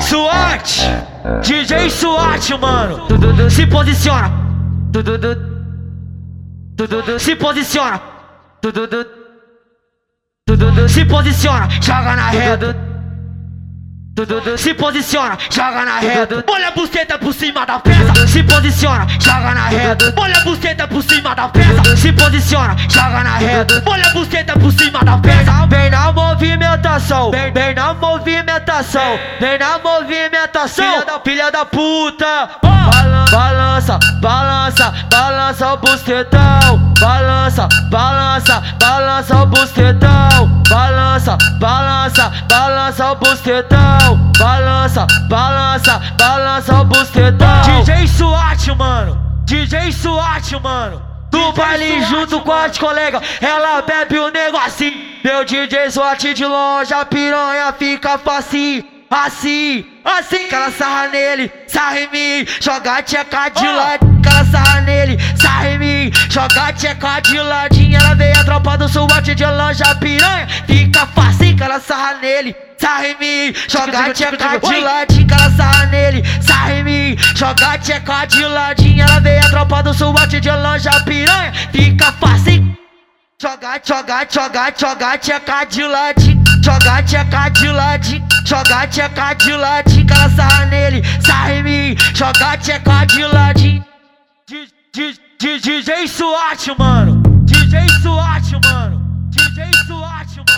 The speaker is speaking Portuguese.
SWAT, DJ SWAT, mano. Se posiciona. Se posiciona. Se posiciona, joga na reta. Se posiciona, joga na reta. Olha a buceta por cima da peça. Se posiciona, joga na reta. Olha a buceta por cima da peça. Se posiciona, joga na reta. Olha a buceta por cima da peça. Movimentação, vem, vem na movimentação, vem na movimentação. Filha da, filha da puta. Balança, balança, balança o busquetão. Balança, balança, balança o busquetão. Balança, balança, balança o busquetão. Balança, balança, balança o busquetão. DJ SWAT, mano. DJ SWAT, mano. Do baile junto com as colegas, ela bebe o negocinho. Meu DJ SWAT de longe, a piranha fica facinho. Assim, assim, que ela sarra nele, sarra em mim, joga tcheca de ladinho, que ela sarra nele, sarra em mim, joga tcheca de ladinho, ela veio a tropa do SWAT de longe, a piranha, fica fácil, que ela sarra nele, sarra em mim, joga tcheca de ladinho, que ela sarra nele, sarra em mim, joga tcheca de ladinho, ela veio a tropa do SWAT de longe, piranha, fica fácil. Joga, joga, joga, joga, tcheca de ladinho, joga, tcheca de ladinho, joga, tcheca de ela sarra nele, sarra em mim, joga, tcheca de ladinho. DJ SWAT, mano, DJ SWAT, mano, DJ SWAT, mano.